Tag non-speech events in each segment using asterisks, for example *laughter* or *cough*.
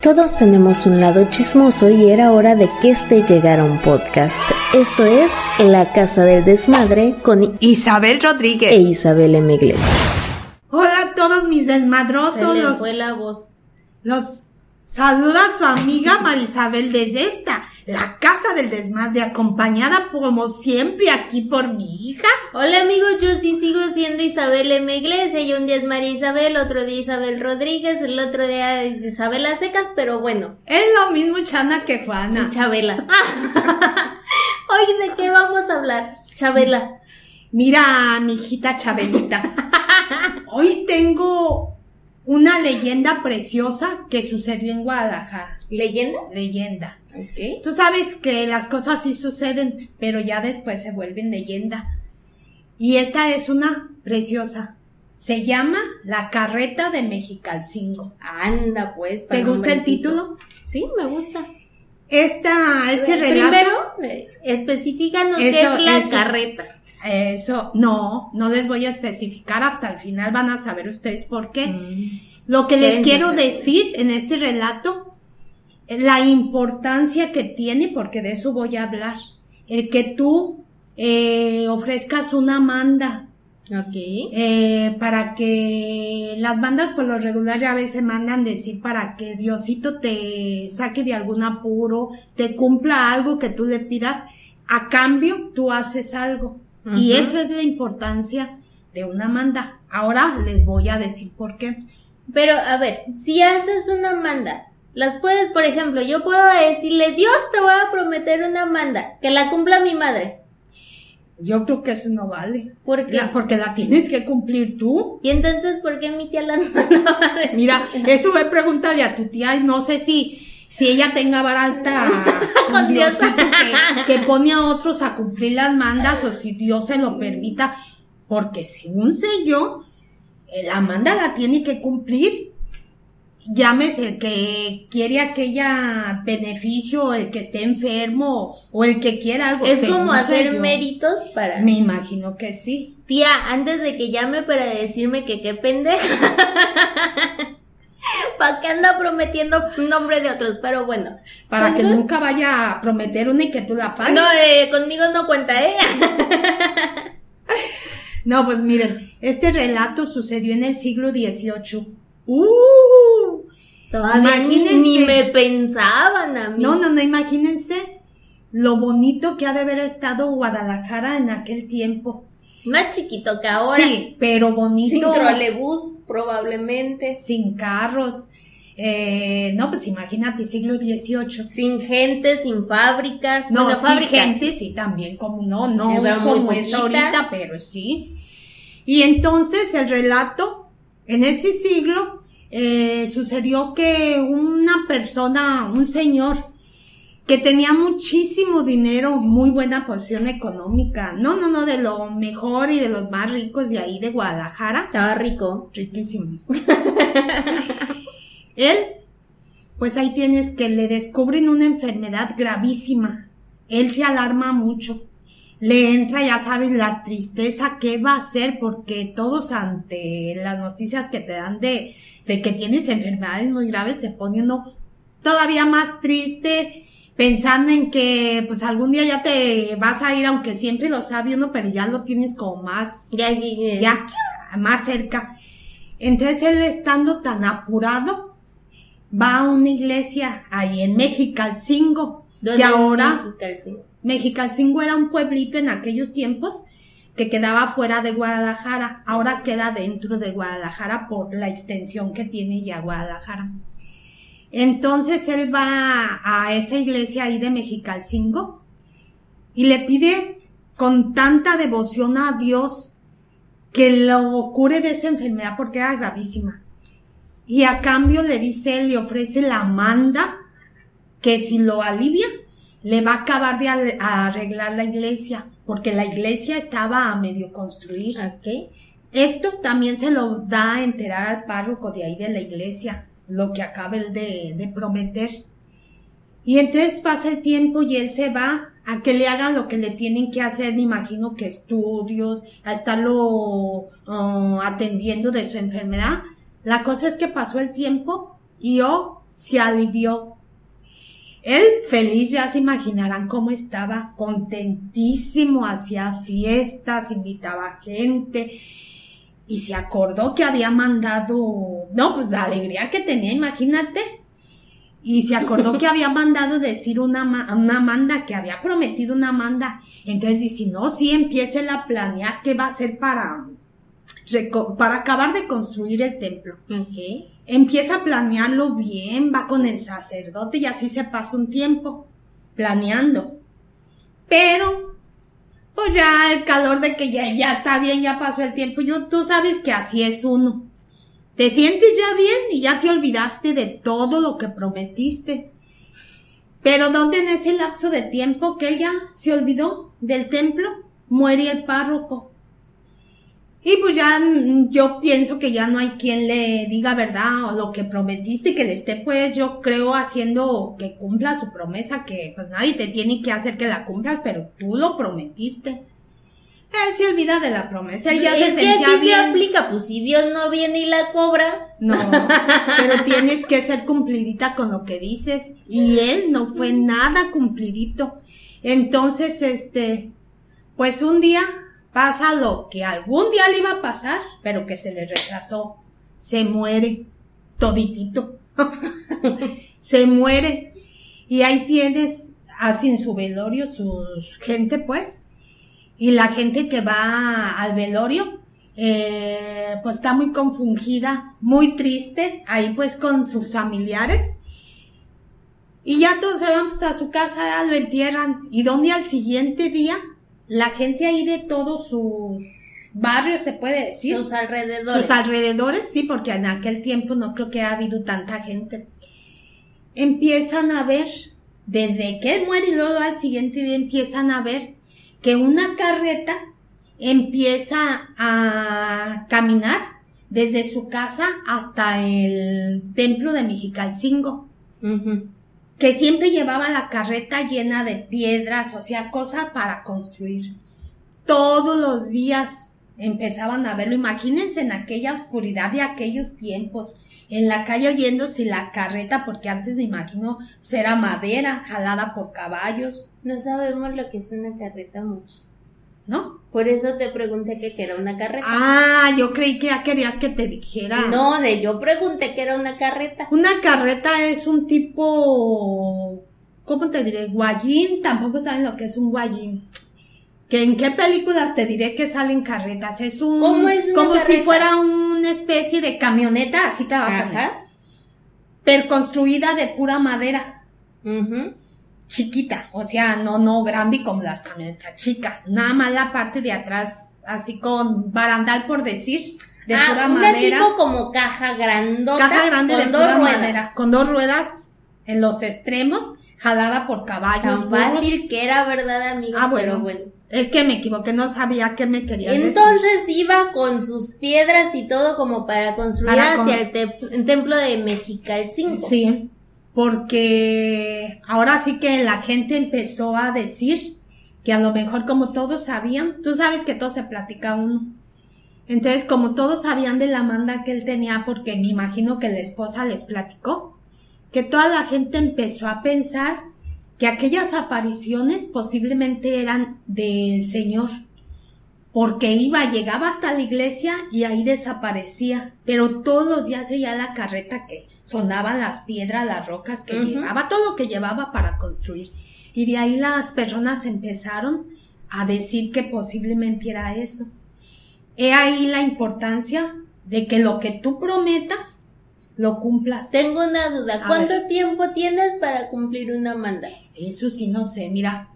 Todos tenemos un lado chismoso y era hora de que este llegara un podcast. Esto es La Casa del Desmadre con Isabel Rodríguez e Isabel M. Hola a todos mis desmadrosos. Se le los, fue la voz. los saluda su amiga Marisabel desde esta, la Casa del Desmadre, acompañada como siempre aquí por mi hija. Hola amigos, yo sí sigo siendo Isabel M. Iglesias. Ella un día es María Isabel, otro día Isabel Rodríguez, el otro día Isabel secas, pero bueno. Es lo mismo Chana que Juana. Chabela. *laughs* Hoy de qué vamos a hablar, Chabela. Mira, mi hijita Chabelita. *laughs* Hoy tengo una leyenda preciosa que sucedió en Guadalajara. ¿Leyenda? Leyenda. Tú sabes que las cosas sí suceden, pero ya después se vuelven leyenda. Y esta es una preciosa. Se llama La Carreta de Mexicalcingo. Anda pues. ¿Te gusta el título? Sí, me gusta. Esta, este relato. Primero, eh, específicanos qué es la eso. carreta. Eso, no, no les voy a especificar hasta el final, van a saber ustedes por qué. Mm. Lo que les quiero decir en este relato, la importancia que tiene, porque de eso voy a hablar, el que tú eh, ofrezcas una manda Ok. eh, para que las bandas por lo regular ya a veces mandan decir para que Diosito te saque de algún apuro, te cumpla algo que tú le pidas, a cambio tú haces algo. Y eso es la importancia de una manda. Ahora les voy a decir por qué. Pero, a ver, si haces una manda, las puedes, por ejemplo, yo puedo decirle, Dios te voy a prometer una manda, que la cumpla mi madre. Yo creo que eso no vale. ¿Por qué? La- porque la tienes que cumplir tú. Y entonces, ¿por qué mi tía las *laughs* mandaba a decir? Mira, eso voy a preguntarle a tu tía y no sé si, si ella tenga vara alta *laughs* Con Dios. Que, que pone a otros a cumplir las mandas o si Dios se lo permita. Porque según sé yo, eh, la manda la tiene que cumplir. Llámese el que quiere aquella beneficio, el que esté enfermo, o el que quiera algo. Es como hacer yo. méritos para... Me imagino que sí. Tía, antes de que llame para decirme que qué pendeja. *laughs* ¿Para qué anda prometiendo nombre de otros? Pero bueno. Para que nunca vaya a prometer una y que tú la pagues. No, eh, conmigo no cuenta, ¿eh? *laughs* No, pues miren, este relato sucedió en el siglo XVIII. *laughs* ¡Uh! Todavía Imagínense. ni me pensaban a mí. No, no, no, imagínense lo bonito que ha de haber estado Guadalajara en aquel tiempo. Más chiquito que ahora. Sí, pero bonito. Sin trolebús, probablemente. Sin carros. Eh, no, pues imagínate, siglo XVIII. Sin gente, sin fábricas. No, bueno, sí, fábricas. gente, sí, también, como no, no como es ahorita, pero sí. Y entonces el relato, en ese siglo, eh, sucedió que una persona, un señor, que tenía muchísimo dinero, muy buena posición económica, no, no, no, de lo mejor y de los más ricos de ahí de Guadalajara, Estaba rico. riquísimo. *laughs* Él, pues ahí tienes que le descubren una enfermedad gravísima. Él se alarma mucho. Le entra, ya sabes, la tristeza, ¿qué va a hacer? Porque todos ante las noticias que te dan de, de que tienes enfermedades muy graves, se pone uno todavía más triste, pensando en que pues algún día ya te vas a ir, aunque siempre lo sabe uno, pero ya lo tienes como más Ya, ya, ya, más cerca. Entonces él estando tan apurado, va a una iglesia ahí en Mexicalcingo, ¿Dónde que ahora Mexicalcingo? Mexicalcingo era un pueblito en aquellos tiempos que quedaba fuera de Guadalajara, ahora queda dentro de Guadalajara por la extensión que tiene ya Guadalajara. Entonces él va a esa iglesia ahí de Mexicalcingo y le pide con tanta devoción a Dios que lo cure de esa enfermedad porque era gravísima. Y a cambio le dice, le ofrece la manda que si lo alivia, le va a acabar de arreglar la iglesia, porque la iglesia estaba a medio construir. Ok. Esto también se lo da a enterar al párroco de ahí de la iglesia, lo que acaba él de, de prometer. Y entonces pasa el tiempo y él se va a que le hagan lo que le tienen que hacer, me imagino que estudios, a estarlo ah, atendiendo de su enfermedad. La cosa es que pasó el tiempo y oh, se alivió. Él feliz, ya se imaginarán cómo estaba, contentísimo, hacía fiestas, invitaba gente y se acordó que había mandado, no, pues la alegría que tenía, imagínate. Y se acordó que había mandado decir una, una Amanda, que había prometido una Amanda. Entonces dice, no, sí, empiece a planear qué va a hacer para, para acabar de construir el templo. Empieza a planearlo bien, va con el sacerdote y así se pasa un tiempo planeando. Pero, pues ya el calor de que ya, ya está bien, ya pasó el tiempo. Yo, tú sabes que así es uno. Te sientes ya bien y ya te olvidaste de todo lo que prometiste. Pero ¿dónde en ese lapso de tiempo que él ya se olvidó del templo? Muere el párroco. Ya yo pienso que ya no hay quien le diga verdad o lo que prometiste, que le esté pues yo creo haciendo que cumpla su promesa, que pues nadie te tiene que hacer que la cumplas, pero tú lo prometiste. Él se olvida de la promesa, él ya es se que sentía aquí se bien. aplica, pues si Dios no viene y la cobra. No, pero *laughs* tienes que ser cumplidita con lo que dices. Y él no fue nada cumplidito. Entonces, este, pues un día pasa lo que algún día le iba a pasar, pero que se le retrasó. Se muere toditito. *laughs* se muere. Y ahí tienes, así en su velorio, su gente pues. Y la gente que va al velorio, eh, pues está muy confundida, muy triste, ahí pues con sus familiares. Y ya todos se van pues a su casa, lo entierran. Y donde al siguiente día, la gente ahí de todos sus barrios, se puede decir. Sus alrededores. Sus alrededores, sí, porque en aquel tiempo no creo que ha habido tanta gente. Empiezan a ver, desde que él muere y luego al siguiente día empiezan a ver que una carreta empieza a caminar desde su casa hasta el templo de Mexicalcingo, Ujú. Que siempre llevaba la carreta llena de piedras, o sea, cosas para construir. Todos los días empezaban a verlo. Imagínense en aquella oscuridad de aquellos tiempos, en la calle oyéndose la carreta, porque antes me imagino pues, era madera jalada por caballos, No sabemos lo que es una carreta muchos. ¿No? Por eso te pregunté que era una carreta. Ah, yo creí que ya querías que te dijera. No, de yo pregunté que era una carreta. Una carreta es un tipo, ¿cómo te diré? Guayín, tampoco saben lo que es un guayín. ¿Que ¿En qué películas te diré que salen carretas? Es un, ¿Cómo es una como si fuera una especie de camioneta, así te va a. Pero construida de pura madera, Ujú. Chiquita, o sea, no, no grande como las camionetas chicas. Nada más la parte de atrás, así con barandal por decir, de ah, pura una madera. tipo como caja grandota caja grande con de dos pura ruedas. madera, con dos ruedas en los extremos, jalada por caballos. Tan fácil que era, ¿verdad, amigo? Ah, Pero bueno. bueno. Es que me equivoqué, no sabía qué me querían decir. Entonces iba con sus piedras y todo como para construir Para con- hacia el, te- el templo de Mexicalcingo. Sí, porque ahora sí que la gente empezó a decir que a lo mejor como todos sabían, tú sabes que todo se platica uno. Entonces, como todos sabían de la manda que él tenía, porque me imagino que la esposa les platicó, que toda la gente empezó a pensar que aquellas apariciones posiblemente eran del Señor, porque iba, llegaba hasta la iglesia y ahí desaparecía, pero todos los días veía la carreta que sonaban las piedras, las rocas que llevaba, todo lo que llevaba para construir. Y de ahí las personas empezaron a decir que posiblemente era eso. He ahí la importancia de que lo que tú prometas, lo cumplas. Tengo una duda. ¿Cuánto tiempo tienes para cumplir una manda? Eso sí, no sé, mira,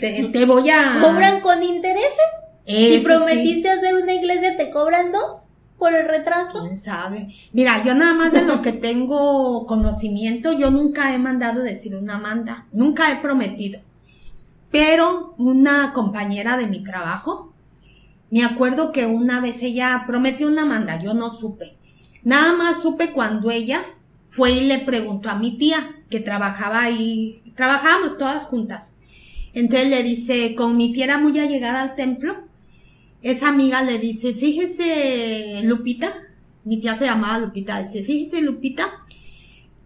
te, *laughs* te voy a... ¿Cobran con intereses? Si. Eso sí. prometiste hacer una iglesia, ¿te cobran dos por el retraso? ¿Quién sabe? Mira, yo nada más de lo que tengo conocimiento, yo nunca he mandado decir una manda, nunca he prometido. Pero una compañera de mi trabajo, me acuerdo que una vez ella prometió una manda, yo no supe. Nada más supe cuando ella fue y le preguntó a mi tía, que trabajaba ahí, trabajábamos todas juntas. Entonces le dice, con mi tía era muy allegada al templo, esa amiga le dice, fíjese, Lupita, mi tía se llamaba Lupita, dice, fíjese, Lupita,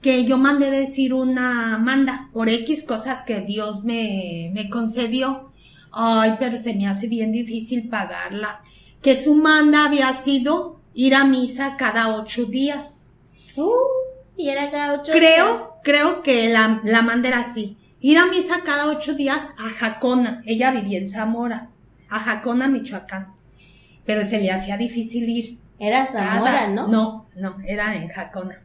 que yo mandé decir una manda por X cosas que Dios me, me concedió. Ay, pero se me hace bien difícil pagarla. Que su manda había sido ir a misa cada ocho días. Uh, y era cada ocho Creo, días. creo que la, la manda era así. Ir a misa cada ocho días a Jacona. Ella vivía en Zamora. A Jacona, Michoacán. Pero se le hacía difícil ir. Era Zamora, Cada- ¿no? No, no, era en Jacona.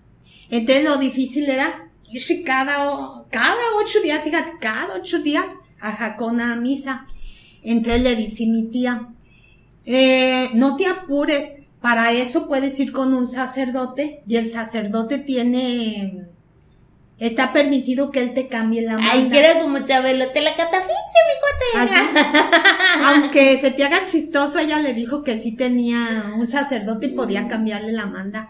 Entonces lo difícil era irse cada, cada ocho días, fíjate, cada ocho días a Jacona a misa. Entonces le dice mi tía, eh, no te apures, para eso puedes ir con un sacerdote y el sacerdote tiene, está permitido que él te cambie la manda. Ay, que era como Chabelo, te la catafixia, mi cuate. Así. Aunque se te haga chistoso, ella le dijo que sí tenía un sacerdote y podía cambiarle la manda.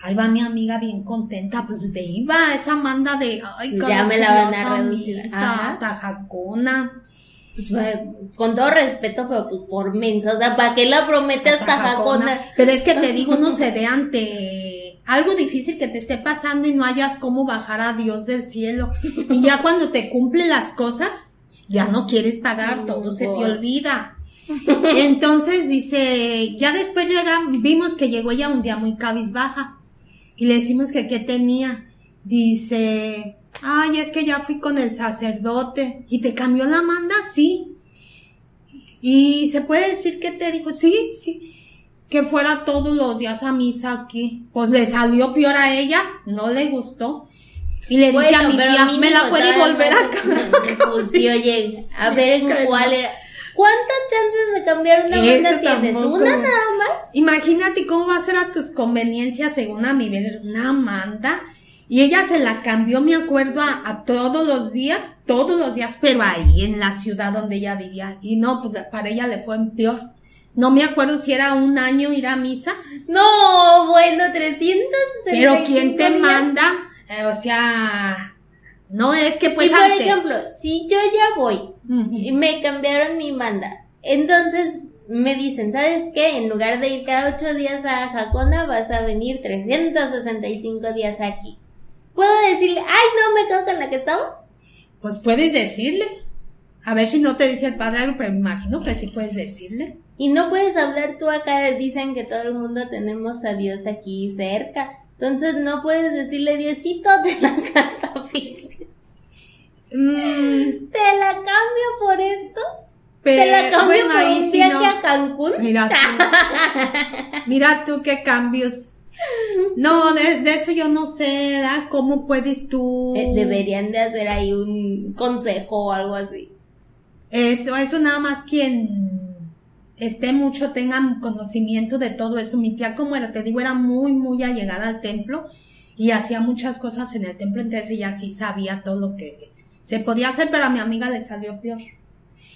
Ahí va mi amiga bien contenta, pues le iba esa manda de, ay, Ya me la van a reducir. hasta Jacona. Pues, con todo respeto, pero pues por mensa. O sea, ¿para qué la promete hasta Jacona? Pero es que te digo, uno *laughs* se ve ante algo difícil que te esté pasando y no hayas cómo bajar a Dios del cielo. Y ya cuando te cumplen las cosas, ya no quieres pagar, todo se te Pues. olvida. Entonces dice, ya después llega, vimos que llegó ella un día muy cabizbaja y le decimos que qué tenía. Dice, ay, es que ya fui con el sacerdote y te cambió la manda, sí. Y se puede decir que te dijo, sí, sí, que fuera todos los días a misa aquí. Pues le salió peor a ella, no le gustó. Y le dice a mi tía, mínimo me la puede volver a cambiar. Pues sí, oye, *laughs* a ver en cuál era. ¿Cuántas chances de cambiar una Eso manda tienes? tampoco. ¿Una nada más? Imagínate cómo va a ser a tus conveniencias según a mi ver una manda. Y ella se la cambió, me acuerdo, a, a todos los días, todos los días, pero ahí en la ciudad donde ella vivía. Y no, pues para ella le fue peor. No me acuerdo si era un año ir a misa, No, bueno, 365 pero ¿quién te días. manda? Eh, o sea, no es que pues y por ejemplo, si yo ya voy y me cambiaron mi manda, entonces me dicen, ¿sabes qué? En lugar de ir cada ocho días a Jacona, vas a venir 365 días aquí. ¿Puedo decirle, ay, no, me quedo con la que estaba? Pues puedes decirle. A ver si no te dice el padre algo, pero me imagino que sí puedes decirle. Y no puedes hablar tú acá, dicen que todo el mundo tenemos a Dios aquí cerca. Entonces no puedes decirle, Diosito, te la *laughs* catafixia. Mm, ¿Te la cambio por esto? pero, ¿Te la cambio bueno, por un sí viaje no. a Cancún? Mira tú. *laughs* Mira tú qué cambios. No, de, de eso yo no sé, ¿verdad? ¿Cómo puedes tú? Eh, Deberían de hacer ahí un consejo o algo así. Eso, eso nada más quien esté mucho tenga conocimiento de todo eso. Mi tía, como era, te digo, era muy, muy allegada al templo y hacía muchas cosas en el templo, entonces ella sí sabía todo lo que se podía hacer, pero a mi amiga le salió peor.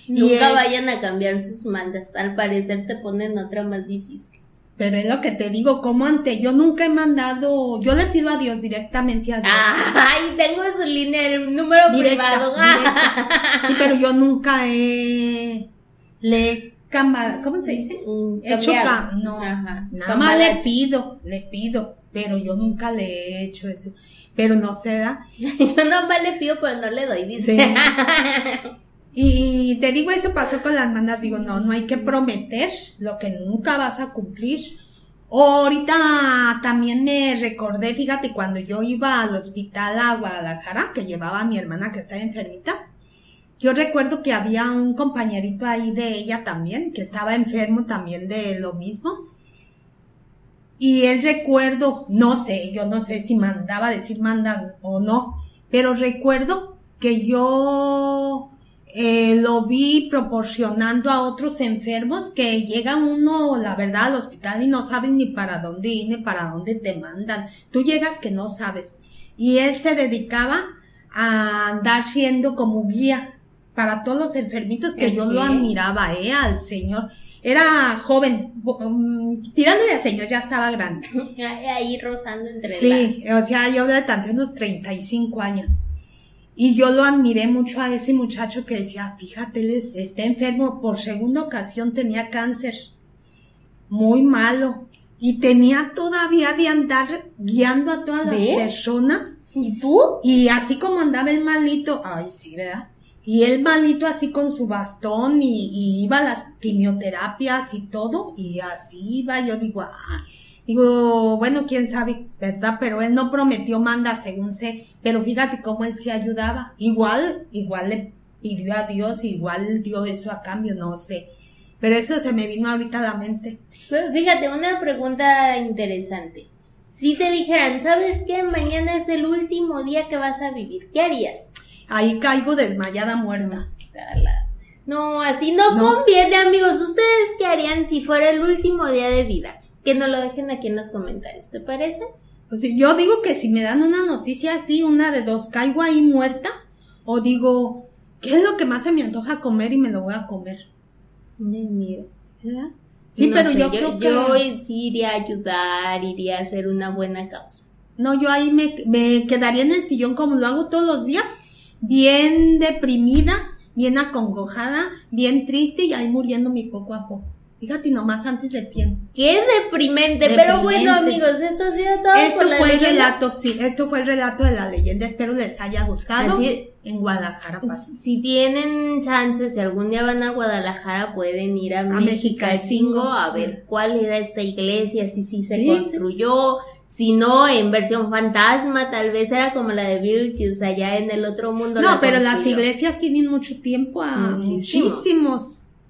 Nunca es- vayan a cambiar sus mandas. Al parecer te ponen otra más difícil. Pero es lo que te digo, como ante, yo nunca he mandado, yo le pido a Dios directamente a Dios. Ay, tengo su línea, el número Directa, privado. directa. Sí, *laughs* pero yo nunca he, le he ¿cómo se dice? Mm, He hecho cambiado. ca- no, Ajá. nada más le pido, le pido, pero yo nunca le he hecho eso. Pero no sé, ¿verdad? *laughs* Yo nomás le pido, pero no le doy, dice. Sí. *laughs* Y te digo, eso pasó con las mandas, digo, no, no hay que prometer lo que nunca vas a cumplir. Ahorita también me recordé, fíjate, cuando yo iba al hospital a Guadalajara, que llevaba a mi hermana que estaba enfermita, yo recuerdo que había un compañerito ahí de ella también, que estaba enfermo también de lo mismo. Y él recuerdo, no sé, yo no sé si mandaba decir mandan o no, pero recuerdo que yo eh, lo vi proporcionando a otros enfermos que llega uno, la verdad, al hospital y no sabes ni para dónde ir ni para dónde te mandan. Tú llegas que no sabes. Y él se dedicaba a andar siendo como guía para todos los enfermitos que yo lo admiraba, eh, al señor. Era joven, um, tirándole al señor, ya estaba grande. *laughs* Ahí rozando entre Sí, o sea, yo de tanto unos 35 años. Y yo lo admiré mucho a ese muchacho que decía, fíjate, está enfermo, por segunda ocasión tenía cáncer, muy malo, y tenía todavía de andar guiando a todas las personas. ¿Y tú? Y así como andaba el malito, ay, sí, ¿verdad? Y el malito así con su bastón y, iba a las quimioterapias y todo, y así iba, yo digo, ah, digo, bueno, quién sabe, ¿verdad? Pero él no prometió manda, según sé, pero fíjate cómo él sí ayudaba. Igual, igual le pidió a Dios, igual dio eso a cambio, no sé. Pero eso se me vino ahorita a la mente. Fíjate, una pregunta interesante. Si te dijeran, ¿sabes qué? Mañana es el último día que vas a vivir, ¿qué harías? Ahí caigo desmayada muerta. No, así no, No. conviene, amigos. ¿Ustedes qué harían si fuera el último día de vida? Que nos lo dejen aquí en los comentarios, ¿te parece? Pues sí, yo digo que si me dan una noticia así, una de dos, caigo ahí muerta, o digo, ¿qué es lo que más se me antoja comer y me lo voy a comer? Mira. ¿verdad? Sí, No pero sé, yo, creo que... yo sí iría a ayudar, iría a hacer una buena causa. No, yo ahí me, me quedaría en el sillón como lo hago todos los días, bien deprimida, bien acongojada, bien triste y ahí muriéndome poco a poco. Fíjate nomás antes de tiempo. Qué deprimente, pero bueno amigos, esto ha sido todo. Esto por la fue el relato, sí, esto fue el relato de la leyenda. Espero les haya gustado. Así- En Guadalajara pasó. Si tienen chances, si algún día van a Guadalajara, pueden ir a, Mexicalcingo a ver cuál era esta iglesia, si sí se Sí, construyó, no, en versión fantasma, tal vez era como la de Virtues allá en el otro mundo. No, la pero las iglesias tienen mucho tiempo, a Muchísimo. muchísimos.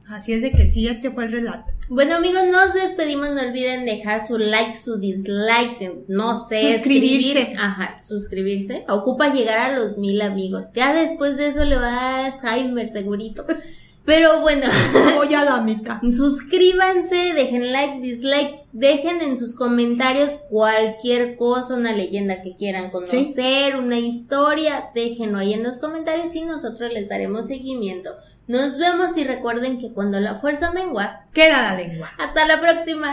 Así es de que sí, este fue el relato. Bueno amigos, nos despedimos, no olviden dejar su like, su dislike, no sé, Suscribirse. escribir. Ajá, suscribirse. Ocupa llegar a los mil amigos. Ya después de eso le va a dar Alzheimer segurito. *laughs* Pero bueno, Voy a la mitad. suscríbanse, dejen like, dislike, dejen en sus comentarios cualquier cosa, una leyenda que quieran conocer, una historia, déjenlo ahí en los comentarios y nosotros les daremos seguimiento. Nos vemos y recuerden que cuando la fuerza mengua, Queda la lengua. hasta la próxima.